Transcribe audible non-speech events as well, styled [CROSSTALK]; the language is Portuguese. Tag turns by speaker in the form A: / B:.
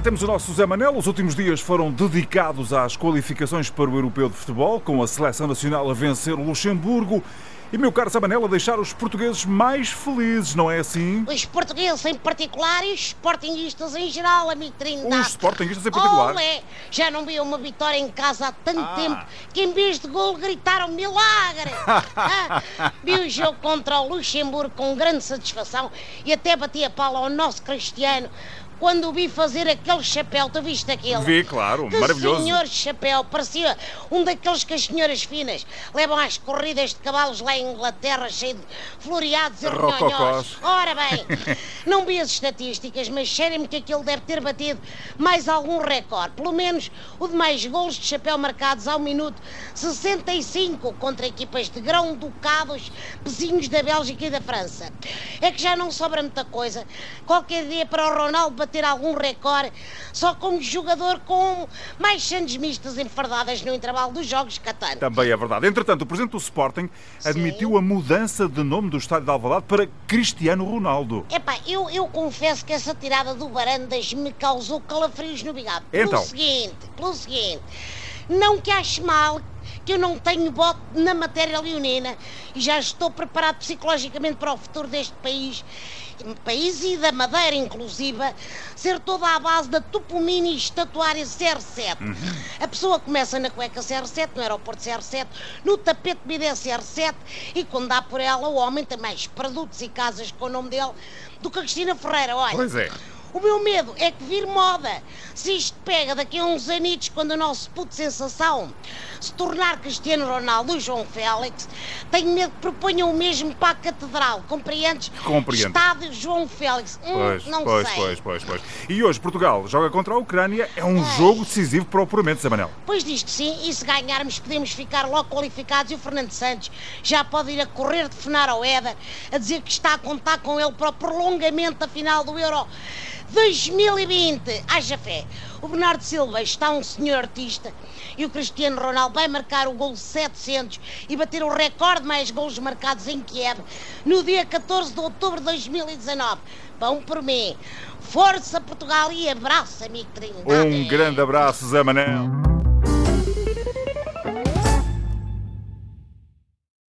A: cá temos o nosso Zé Manel. Os últimos dias foram dedicados às qualificações para o Europeu de Futebol, com a seleção nacional a vencer o Luxemburgo. E, meu caro Zé Manel, a deixar os portugueses mais felizes, não é assim?
B: Os portugueses em particular e os sportinguistas em geral, amigo Trindade.
A: Os sportinguistas em particular?
B: Olé, já não vi uma vitória em casa há tanto
A: Ah.
B: tempo que em vez de gol gritaram milagre. [LAUGHS] Ah, vi o jogo contra o Luxemburgo com grande satisfação e até bati a pala ao nosso Cristiano quando o vi fazer aquele chapéu. Tu viste aquele?
A: Vi, claro,
B: Que
A: maravilhoso.
B: senhor chapéu, parecia um daqueles que as senhoras finas levam às corridas de cavalos lá em Inglaterra, cheio de floreados e ronhonhós. Ora bem, não vi as estatísticas, mas cheira-me que aquilo deve ter batido mais algum recorde. Pelo menos o de mais golos de chapéu marcados ao minuto 65 contra equipas de grão-ducados, vizinhos da Bélgica e da França. É que já não sobra muita coisa. Qualquer dia para o Ronaldo bater algum recorde, só como jogador com mais sandes mistas enfardadas no intervalo dos jogos catano.
A: Também é verdade. Entretanto, o presidente do Sporting admitiu a mudança de nome do estádio de Alvalade para Cristiano Ronaldo.
B: Epá, eu, eu confesso que essa tirada do Barandas me causou calafrios no bigode.
A: Então?
B: Pelo seguinte, pelo seguinte, não que ache mal que eu não tenho voto na matéria leonina e já estou preparado psicologicamente para o futuro deste país, país e da Madeira inclusive, ser toda à base da topomini estatuária CR7. A pessoa começa na cueca CR7, no aeroporto CR7, no tapete bidé CR7 e quando dá por ela o homem tem mais produtos e casas com o nome dele do que a Cristina Ferreira, olha.
A: Pois é.
B: O meu medo é que vir moda. Se isto pega daqui a uns anitos, quando o nosso puto sensação se tornar Cristiano Ronaldo e João Félix, tenho medo que proponham o mesmo para a Catedral. Compreendes?
A: Compreendo.
B: Estádio João Félix. Hum,
A: Pois,
B: não
A: pois,
B: sei.
A: pois, pois, pois. E hoje Portugal joga contra a Ucrânia. É um jogo decisivo para o apuramento, Zé Manel.
B: Pois disto sim, e se ganharmos podemos ficar logo qualificados e o Fernando Santos já pode ir a correr de fenar ao Éder a dizer que está a contar com ele para o prolongamento da final do Euro 2020. Haja fé. O Bernardo Silva está um senhor artista e o Cristiano Ronaldo vai marcar o gol 700 e bater o recorde de mais golos marcados em Kiev no dia 14 de outubro de 2019. Vão por mim. Força Portugal e abraço, amigo Trindade.
A: Um grande abraço, Zé Manel.